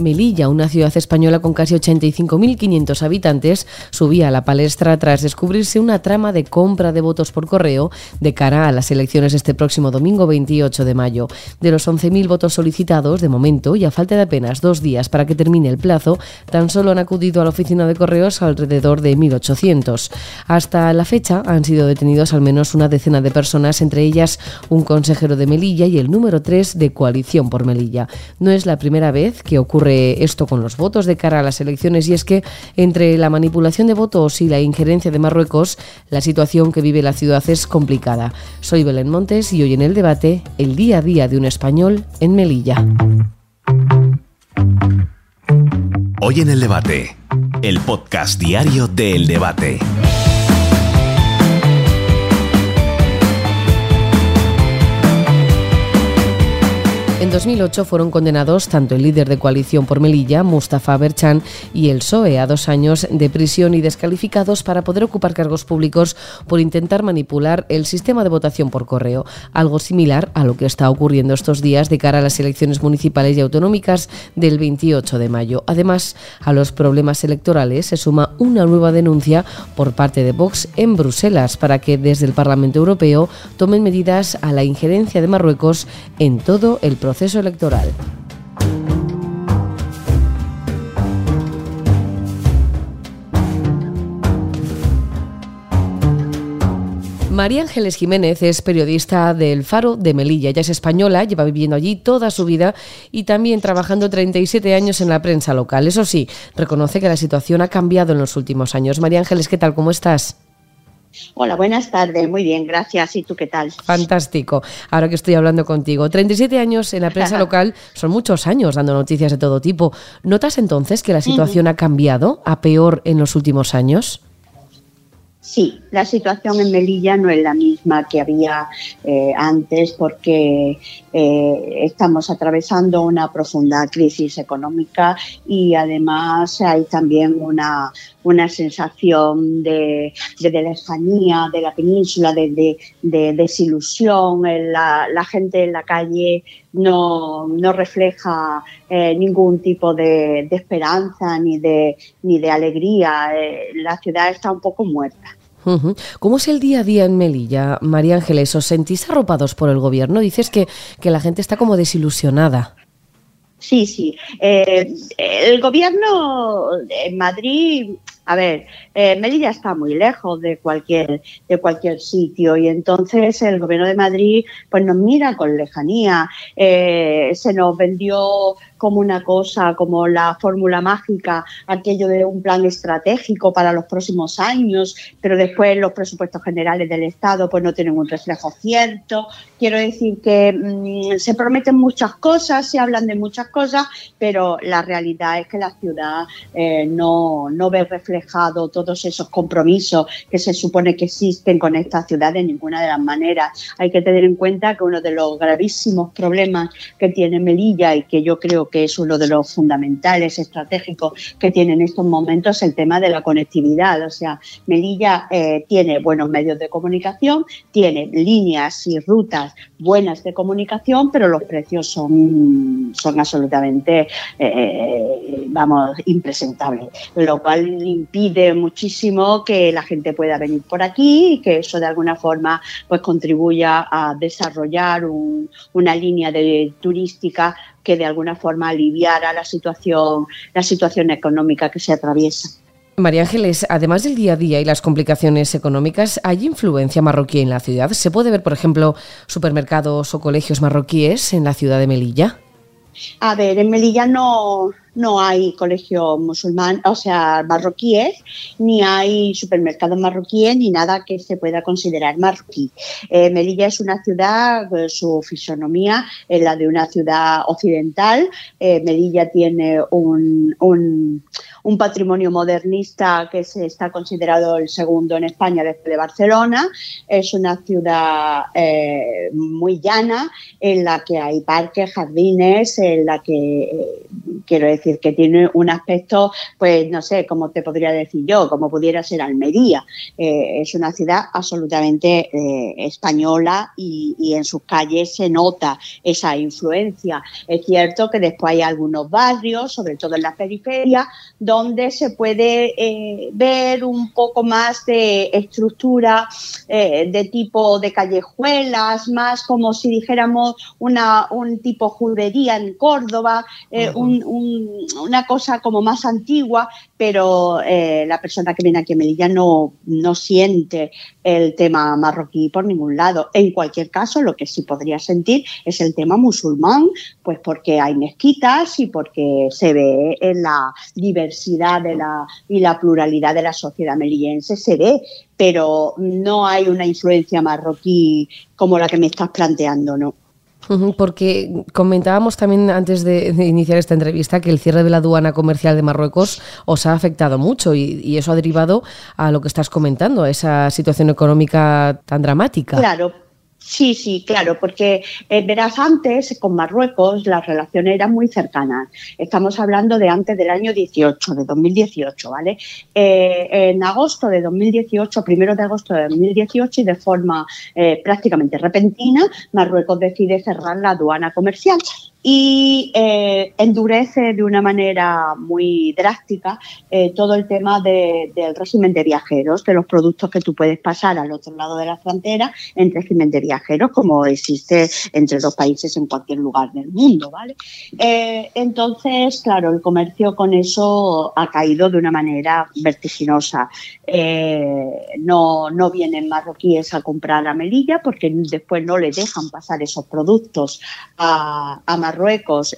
Melilla, una ciudad española con casi 85.500 habitantes, subía a la palestra tras descubrirse una trama de compra de votos por correo de cara a las elecciones este próximo domingo 28 de mayo. De los 11.000 votos solicitados, de momento, y a falta de apenas dos días para que termine el plazo, tan solo han acudido a la oficina de correos alrededor de 1.800. Hasta la fecha han sido detenidos al menos una decena de personas, entre ellas un consejero de Melilla y el número 3 de Coalición por Melilla. No es la primera vez que ocurre esto con los votos de cara a las elecciones y es que entre la manipulación de votos y la injerencia de Marruecos, la situación que vive la ciudad es complicada. Soy Belén Montes y hoy en el debate, el día a día de un español en Melilla. Hoy en el debate, el podcast diario de El Debate. En 2008 fueron condenados tanto el líder de coalición por Melilla, Mustafa Berchan, y el PSOE a dos años de prisión y descalificados para poder ocupar cargos públicos por intentar manipular el sistema de votación por correo, algo similar a lo que está ocurriendo estos días de cara a las elecciones municipales y autonómicas del 28 de mayo. Además, a los problemas electorales se suma una nueva denuncia por parte de Vox en Bruselas para que desde el Parlamento Europeo tomen medidas a la injerencia de Marruecos en todo el proceso proceso electoral. María Ángeles Jiménez es periodista del Faro de Melilla. Ella es española, lleva viviendo allí toda su vida y también trabajando 37 años en la prensa local. Eso sí, reconoce que la situación ha cambiado en los últimos años. María Ángeles, ¿qué tal? ¿Cómo estás? Hola, buenas tardes. Muy bien, gracias. ¿Y tú qué tal? Fantástico. Ahora que estoy hablando contigo. 37 años en la prensa local son muchos años dando noticias de todo tipo. ¿Notas entonces que la situación ha cambiado a peor en los últimos años? Sí, la situación en Melilla no es la misma que había eh, antes porque eh, estamos atravesando una profunda crisis económica y además hay también una, una sensación de, de, de lejanía de la península, de, de desilusión. La, la, gente en la calle no, no refleja eh, ningún tipo de, esperanza ni de, ni de alegría. la ciudad está un poco muerta. ¿Cómo es el día a día en Melilla, María Ángeles? ¿Os sentís arropados por el gobierno? Dices que, que la gente está como desilusionada. Sí, sí. Eh, el gobierno en Madrid a ver, eh, Melilla está muy lejos de cualquier, de cualquier sitio y entonces el gobierno de Madrid pues nos mira con lejanía. Eh, se nos vendió como una cosa, como la fórmula mágica, aquello de un plan estratégico para los próximos años, pero después los presupuestos generales del Estado pues no tienen un reflejo cierto. Quiero decir que mmm, se prometen muchas cosas, se hablan de muchas cosas, pero la realidad es que la ciudad eh, no, no ve todos esos compromisos que se supone que existen con esta ciudad de ninguna de las maneras. Hay que tener en cuenta que uno de los gravísimos problemas que tiene Melilla y que yo creo que es uno de los fundamentales estratégicos que tiene en estos momentos es el tema de la conectividad. O sea, Melilla eh, tiene buenos medios de comunicación, tiene líneas y rutas buenas de comunicación, pero los precios son, son absolutamente, eh, vamos, impresentables, lo cual impide muchísimo que la gente pueda venir por aquí y que eso de alguna forma pues contribuya a desarrollar un, una línea de turística que de alguna forma aliviara la situación, la situación económica que se atraviesa. María Ángeles, además del día a día y las complicaciones económicas, ¿hay influencia marroquí en la ciudad? ¿Se puede ver, por ejemplo, supermercados o colegios marroquíes en la ciudad de Melilla? A ver, en Melilla no, no hay colegios musulmanes, o sea, marroquíes, ni hay supermercados marroquíes, ni nada que se pueda considerar marroquí. Eh, Melilla es una ciudad, su fisonomía es la de una ciudad occidental. Eh, Melilla tiene un, un, patrimonio modernista que se está considerado el segundo en España después de Barcelona. Es una ciudad eh, muy llana en la que hay parques, jardines, en la que, quiero decir, decir que tiene un aspecto, pues no sé, como te podría decir yo, como pudiera ser Almería. Eh, es una ciudad absolutamente eh, española y, en sus calles se nota esa influencia. Es cierto que después hay algunos barrios, sobre todo en la periferia, donde se puede eh, ver un poco más de estructura de tipo de callejuelas, más como si dijéramos una, un tipo judería en Córdoba, eh, una cosa como más antigua, pero eh, la persona que viene aquí a Melilla no, no siente el tema marroquí por ningún lado. En cualquier caso, lo que sí podría sentir es el tema musulmán, pues porque hay mezquitas y porque se ve en la diversidad de la, y la pluralidad de la sociedad melillense, se ve, pero no hay una influencia marroquí como la que me estás planteando, ¿no? Porque comentábamos también antes de, iniciar esta entrevista que el cierre de la aduana comercial de Marruecos os ha afectado mucho y, y, eso ha derivado a lo que estás comentando, a esa situación económica tan dramática. Claro, Sí, sí, claro, porque eh, verás, antes con Marruecos las relaciones eran muy cercanas. Estamos hablando de antes del año 18, de 2018, ¿vale? Eh, en agosto de 2018, primero de agosto de 2018, y de forma eh, prácticamente repentina, Marruecos decide cerrar la aduana comercial y eh, endurece de una manera muy drástica eh, todo el tema del régimen de viajeros, de los productos que tú puedes pasar al otro lado de la frontera en régimen de viajeros, como existe entre dos países en cualquier lugar del mundo, ¿vale? Eh, entonces, claro, el comercio con eso ha caído de una manera vertiginosa. no, no vienen marroquíes a comprar a Melilla porque después no le dejan pasar esos productos a, a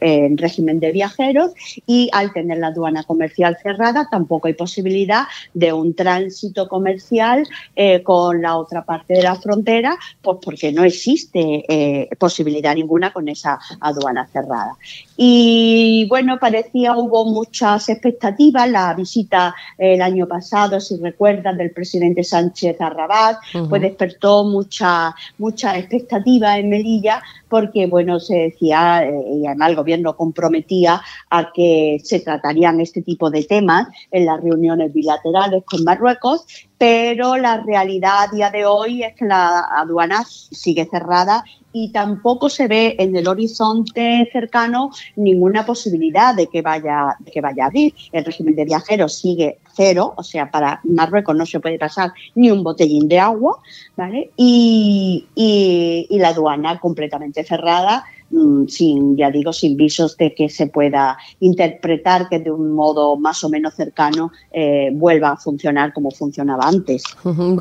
en régimen de viajeros y al tener la aduana comercial cerrada tampoco hay posibilidad de un tránsito comercial eh, con la otra parte de la frontera, pues porque no existe eh, posibilidad ninguna con esa aduana cerrada. Y bueno, parecía hubo muchas expectativas. La visita el año pasado, si recuerdan, del presidente Sánchez a Rabat, pues despertó mucha, mucha expectativa en Melilla porque, bueno, se decía, eh, y además el gobierno comprometía a que se tratarían este tipo de temas en las reuniones bilaterales con Marruecos, pero la realidad a día de hoy es que la aduana sigue cerrada y tampoco se ve en el horizonte cercano ninguna posibilidad de que vaya, que vaya a abrir. El régimen de viajeros sigue cero, o sea, para Marruecos no se puede pasar ni un botellín de agua, ¿vale? Y, y la aduana completamente cerrada sin, ya digo, sin visos de que se pueda interpretar que de un modo más o menos cercano eh, vuelva a funcionar como funcionaba antes.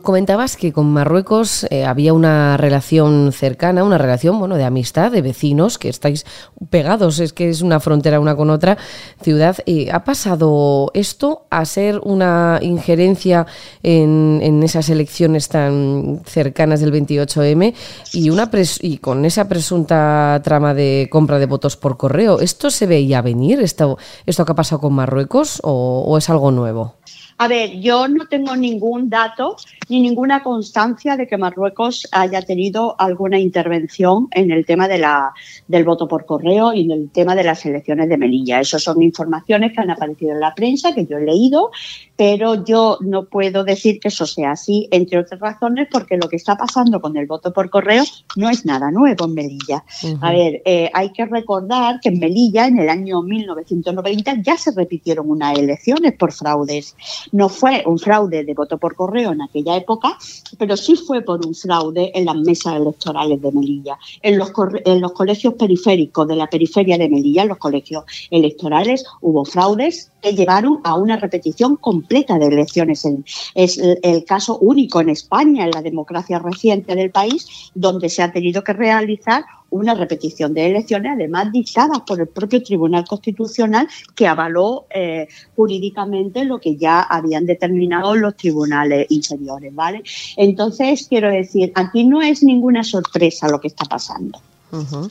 Comentabas que con Marruecos eh, había una relación cercana, una relación bueno de amistad, de vecinos, que estáis pegados, es que es una frontera una con otra ciudad. ¿Ha pasado esto a ser una injerencia en, esas elecciones tan cercanas del 28M y, y con esa presunta trama de compra de votos por correo. ¿Esto se veía venir, esto, esto que ha pasado con Marruecos, o es algo nuevo? A ver, yo no tengo ningún dato ni ninguna constancia de que Marruecos haya tenido alguna intervención en el tema de la, del voto por correo y en el tema de las elecciones de Melilla. Esas son informaciones que han aparecido en la prensa, que yo he leído, pero yo no puedo decir que eso sea así, entre otras razones, porque lo que está pasando con el voto por correo no es nada nuevo en Melilla. A ver, eh, hay que recordar que en Melilla, en el año 1990, ya se repitieron unas elecciones por fraudes. No fue un fraude de voto por correo en aquella época, pero sí fue por un fraude en las mesas electorales de Melilla. En los, en los colegios periféricos de la periferia de Melilla, en los colegios electorales, hubo fraudes que llevaron a una repetición completa de elecciones. Es el caso único en España, en la democracia reciente del país, donde se ha tenido que realizar una repetición de elecciones, además dictadas por el propio Tribunal Constitucional, que avaló eh, jurídicamente lo que ya habían determinado los tribunales inferiores, ¿vale? Entonces, quiero decir, aquí no es ninguna sorpresa lo que está pasando.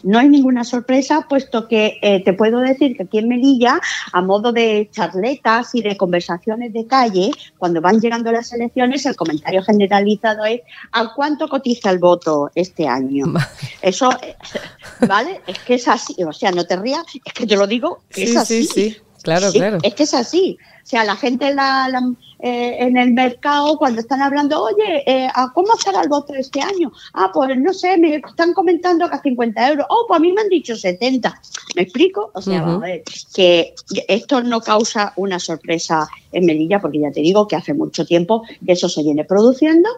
No hay ninguna sorpresa, puesto que eh, te puedo decir que aquí en Melilla, a modo de charletas y de conversaciones de calle, cuando van llegando las elecciones, el comentario generalizado es ¿a cuánto cotiza el voto este año? Eso, ¿vale? Es que es así, o sea, no te rías, es que te lo digo, es así. Sí, sí. Claro, claro. Es que es así. O sea, la gente eh, en el mercado, cuando están hablando, oye, eh, ¿cómo estará el voto este año? Ah, pues no sé, me están comentando que a 50 euros. Oh, pues a mí me han dicho 70. ¿Me explico? O sea, vamos a ver, que esto no causa una sorpresa en Melilla, porque ya te digo que hace mucho tiempo que eso se viene produciendo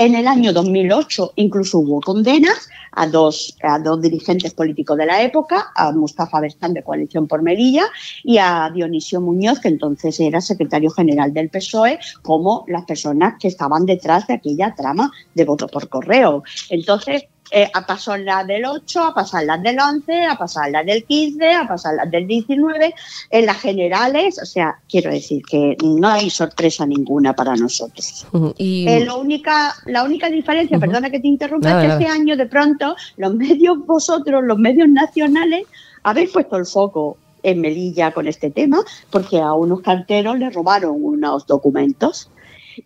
en el año 2008 incluso hubo condenas a dos, a dos dirigentes políticos de la época, a Mustafa Bestán de Coalición por Melilla y a Dionisio Muñoz, que entonces era secretario general del PSOE, como las personas que estaban detrás de aquella trama de voto por correo. Entonces, eh, a pasar las del 8, a pasar las del 11, a pasar las del 15, a pasar las del 19, en las generales, o sea, quiero decir que no hay sorpresa ninguna para nosotros. Y... Eh, la, única, la única diferencia, perdona que te interrumpa, es que este año de pronto los medios, vosotros, los medios nacionales, habéis puesto el foco en Melilla con este tema, porque a unos carteros les robaron unos documentos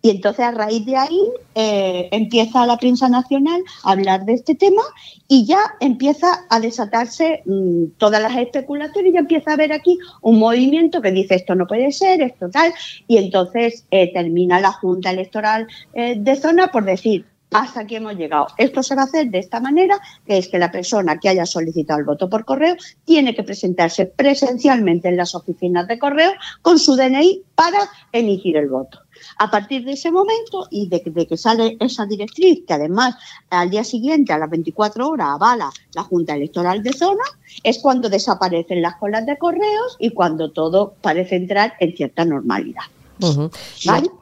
y entonces a raíz de ahí eh, empieza la prensa nacional a hablar de este tema y ya empieza a desatarse mm, todas las especulaciones. Y ya empieza a haber aquí un movimiento que dice esto no puede ser, esto tal, y entonces eh, termina la Junta Electoral eh, de zona por decir, hasta aquí hemos llegado. Esto se va a hacer de esta manera, que es que la persona que haya solicitado el voto por correo tiene que presentarse presencialmente en las oficinas de correo con su DNI para emitir el voto. A partir de ese momento y de, que sale esa directriz, que además al día siguiente, a las 24 horas, avala la Junta Electoral de Zona, es cuando desaparecen las colas de correos y cuando todo parece entrar en cierta normalidad.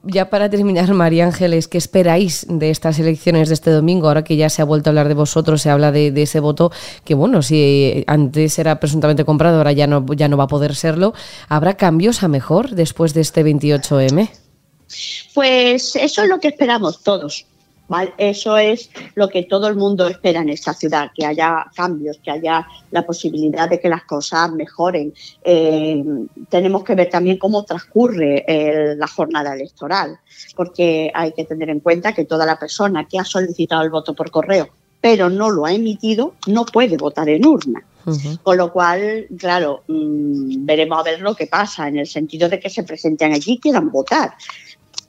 Ya, para terminar, María Ángeles, ¿qué esperáis de estas elecciones de este domingo? Ahora que ya se ha vuelto a hablar de vosotros, se habla de, ese voto que, bueno, si antes era presuntamente comprado, ahora ya no, ya no va a poder serlo. ¿Habrá cambios a mejor después de este 28M? Pues eso es lo que esperamos todos. Eso es lo que todo el mundo espera en esta ciudad, que haya cambios, que haya la posibilidad de que las cosas mejoren. Eh, tenemos que ver también cómo transcurre eh, la jornada electoral, porque hay que tener en cuenta que toda la persona que ha solicitado el voto por correo pero no lo ha emitido, no puede votar en urna. Con lo cual, claro, mm, veremos a ver lo que pasa, en el sentido de que se presenten allí y quieran votar.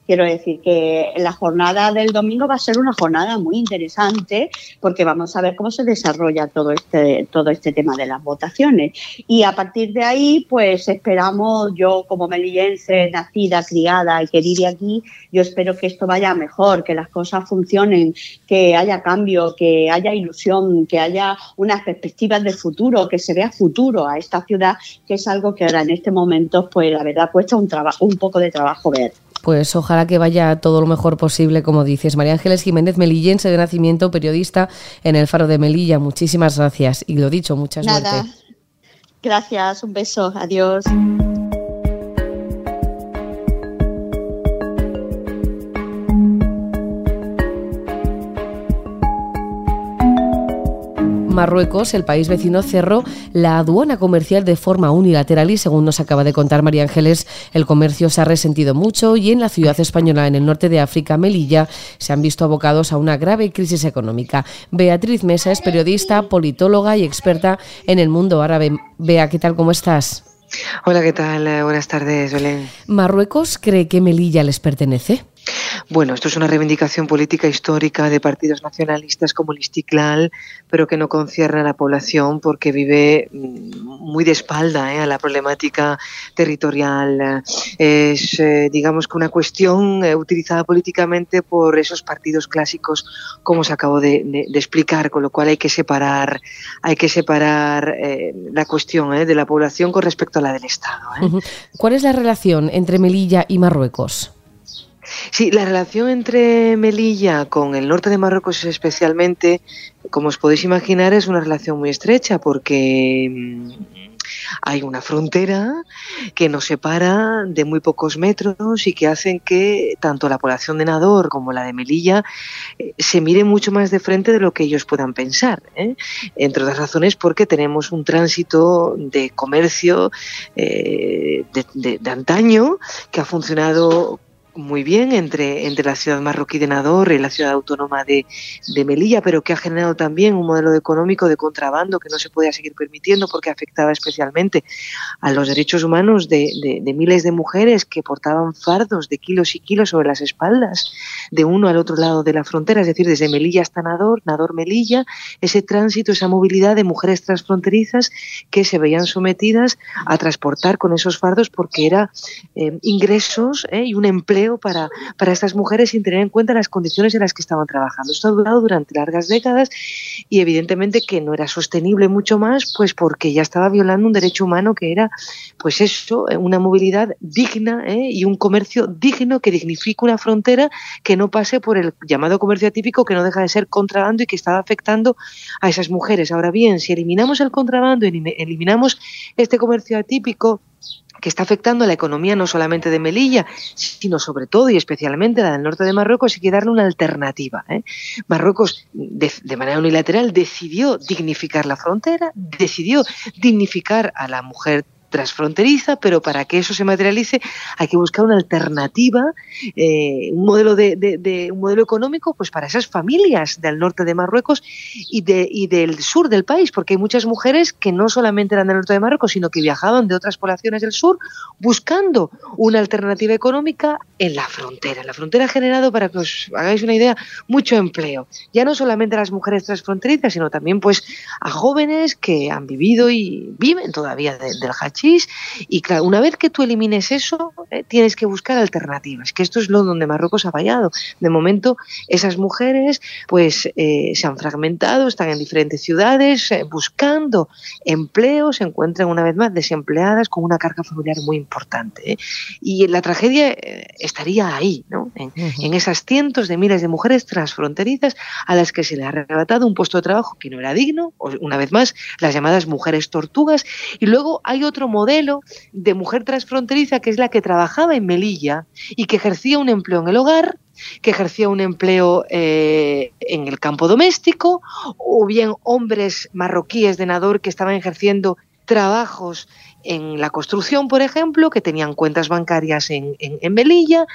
Quiero decir que la jornada del domingo va a ser una jornada muy interesante porque vamos a ver cómo se desarrolla todo este, todo este tema de las votaciones. Y a partir de ahí, pues esperamos, yo como melillense, nacida, criada y que vive aquí, yo espero que esto vaya mejor, que las cosas funcionen, que haya cambio, que haya ilusión, que haya unas perspectivas de futuro, que se vea futuro a esta ciudad, que es algo que ahora en este momento, pues la verdad, cuesta un, trabajo, un poco de trabajo ver. Pues ojalá que vaya todo lo mejor posible, como dices. María Ángeles Jiménez, melillense de nacimiento, periodista en el Faro de Melilla. Muchísimas gracias. Y lo dicho, mucha Nada. Gracias, un beso, adiós. Marruecos, el país vecino, cerró la aduana comercial de forma unilateral y según nos acaba de contar María Ángeles, el comercio se ha resentido mucho y en la ciudad española en el norte de África, Melilla, se han visto abocados a una grave crisis económica. Beatriz Mesa es periodista, politóloga y experta en el mundo árabe. Bea, ¿qué tal? ¿Cómo estás? Hola, ¿qué tal? Buenas tardes, Belén. ¿Marruecos cree que Melilla les pertenece? Bueno, esto es una reivindicación política histórica de partidos nacionalistas como el Istiklal, pero que no concierne a la población porque vive mm, muy de espalda ¿eh? a la problemática territorial. Es, eh, digamos que una cuestión eh, utilizada políticamente por esos partidos clásicos, como se acabó de, explicar, con lo cual hay que separar, hay que separar la cuestión de la población con respecto a la del Estado. ¿Cuál es la relación entre Melilla y Marruecos? Sí, la relación entre Melilla con el norte de Marruecos especialmente, como os podéis imaginar, es una relación muy estrecha porque mm, hay una frontera que nos separa de muy pocos metros y que hacen que tanto la población de Nador como la de Melilla eh, se mire mucho más de frente de lo que ellos puedan pensar. ¿eh? Entre otras razones porque tenemos un tránsito de comercio eh, de, de antaño que ha funcionado muy bien entre, entre la ciudad marroquí de Nador y la ciudad autónoma de, de, Melilla, pero que ha generado también un modelo económico de contrabando que no se podía seguir permitiendo porque afectaba especialmente a los derechos humanos de, de, miles de mujeres que portaban fardos de kilos y kilos sobre las espaldas de uno al otro lado de la frontera, es decir, desde Melilla hasta Nador, Nador-Melilla, ese tránsito, esa movilidad de mujeres transfronterizas que se veían sometidas a transportar con esos fardos porque era eh, ingresos eh, y un empleo para, para estas mujeres sin tener en cuenta las condiciones en las que estaban trabajando. Esto ha durado durante largas décadas y evidentemente que no era sostenible mucho más, pues porque ya estaba violando un derecho humano que era, pues eso, eh, una movilidad digna y un comercio digno que dignifique una frontera que no pase por el llamado comercio atípico que no deja de ser contrabando y que estaba afectando a esas mujeres. Ahora bien, si eliminamos el contrabando, eliminamos este comercio atípico, que está afectando a la economía no solamente de Melilla, sino sobre todo y especialmente la del norte de Marruecos, hay que darle una alternativa. ¿eh? Marruecos, de, de, manera unilateral, decidió dignificar la frontera, decidió dignificar a la mujer transfronteriza, pero para que eso se materialice hay que buscar una alternativa, eh, un modelo de, un modelo económico, pues para esas familias del norte de Marruecos y, de, y del sur del país, porque hay muchas mujeres que no solamente eran del norte de Marruecos, sino que viajaban de otras poblaciones del sur buscando una alternativa económica en la frontera. La frontera ha generado, para que os hagáis una idea, mucho empleo. Ya no solamente a las mujeres transfronterizas, sino también pues a jóvenes que han vivido y viven todavía de, del y claro, una vez que tú elimines eso, eh, tienes que buscar alternativas, que esto es lo donde Marruecos ha fallado. De momento, esas mujeres pues eh, se han fragmentado, están en diferentes ciudades eh, buscando empleo, se encuentran una vez más desempleadas con una carga familiar muy importante. Y la tragedia estaría ahí, ¿no? En, uh -huh. en esas cientos de miles de mujeres transfronterizas a las que se le ha arrebatado un puesto de trabajo que no era digno, una vez más, las llamadas mujeres tortugas, y luego hay otro modelo de mujer transfronteriza que es la que trabajaba en Melilla y que ejercía un empleo en el hogar, que ejercía un empleo eh, en el campo doméstico, o bien hombres marroquíes de Nador que estaban ejerciendo trabajos en la construcción, por ejemplo, que tenían cuentas bancarias en, en, Melilla,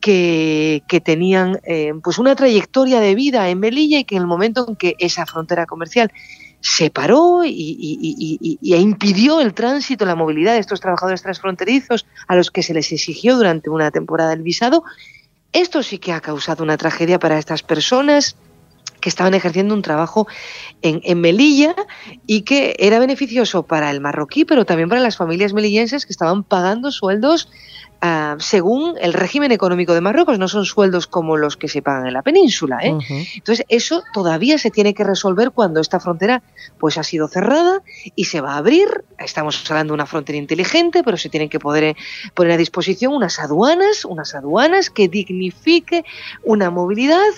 que, que tenían eh, pues una trayectoria de vida en Melilla y que en el momento en que esa frontera comercial se paró y, y, impidió el tránsito, la movilidad de estos trabajadores transfronterizos a los que se les exigió durante una temporada el visado. Esto sí que ha causado una tragedia para estas personas que estaban ejerciendo un trabajo en, Melilla y que era beneficioso para el marroquí, pero también para las familias melillenses que estaban pagando sueldos uh, según el régimen económico de Marruecos, no son sueldos como los que se pagan en la península. ¿eh? Uh -huh. Entonces, eso todavía se tiene que resolver cuando esta frontera pues, ha sido cerrada y se va a abrir. Estamos hablando de una frontera inteligente, pero se tienen que poder eh, poner a disposición unas aduanas, unas aduanas que dignifique una movilidad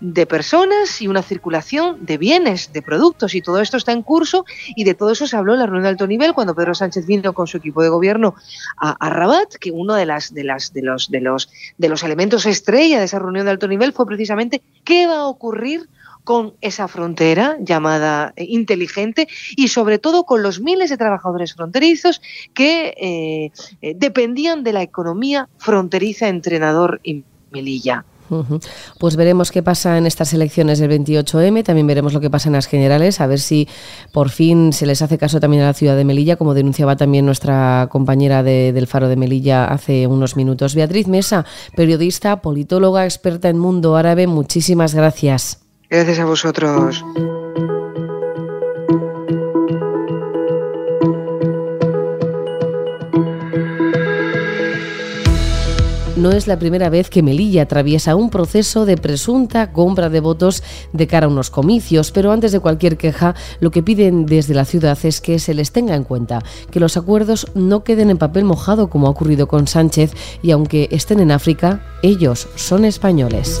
de personas y una circulación de bienes, de productos, y todo esto está en curso, y de todo eso se habló en la reunión de alto nivel cuando Pedro Sánchez vino con su equipo de gobierno a, Rabat, que uno de las de las de los de los de los elementos estrella de esa reunión de alto nivel fue precisamente qué va a ocurrir con esa frontera llamada eh, inteligente y sobre todo con los miles de trabajadores fronterizos que eh, eh, dependían de la economía fronteriza entrenador y Melilla. Pues veremos qué pasa en estas elecciones del 28M, también veremos lo que pasa en las generales, a ver si por fin se les hace caso también a la ciudad de Melilla, como denunciaba también nuestra compañera de, del Faro de Melilla hace unos minutos. Beatriz Mesa, periodista, politóloga, experta en mundo árabe, muchísimas gracias. Gracias a vosotros. No es la primera vez que Melilla atraviesa un proceso de presunta compra de votos de cara a unos comicios, pero antes de cualquier queja, lo que piden desde la ciudad es que se les tenga en cuenta, que los acuerdos no queden en papel mojado como ha ocurrido con Sánchez y aunque estén en África, ellos son españoles.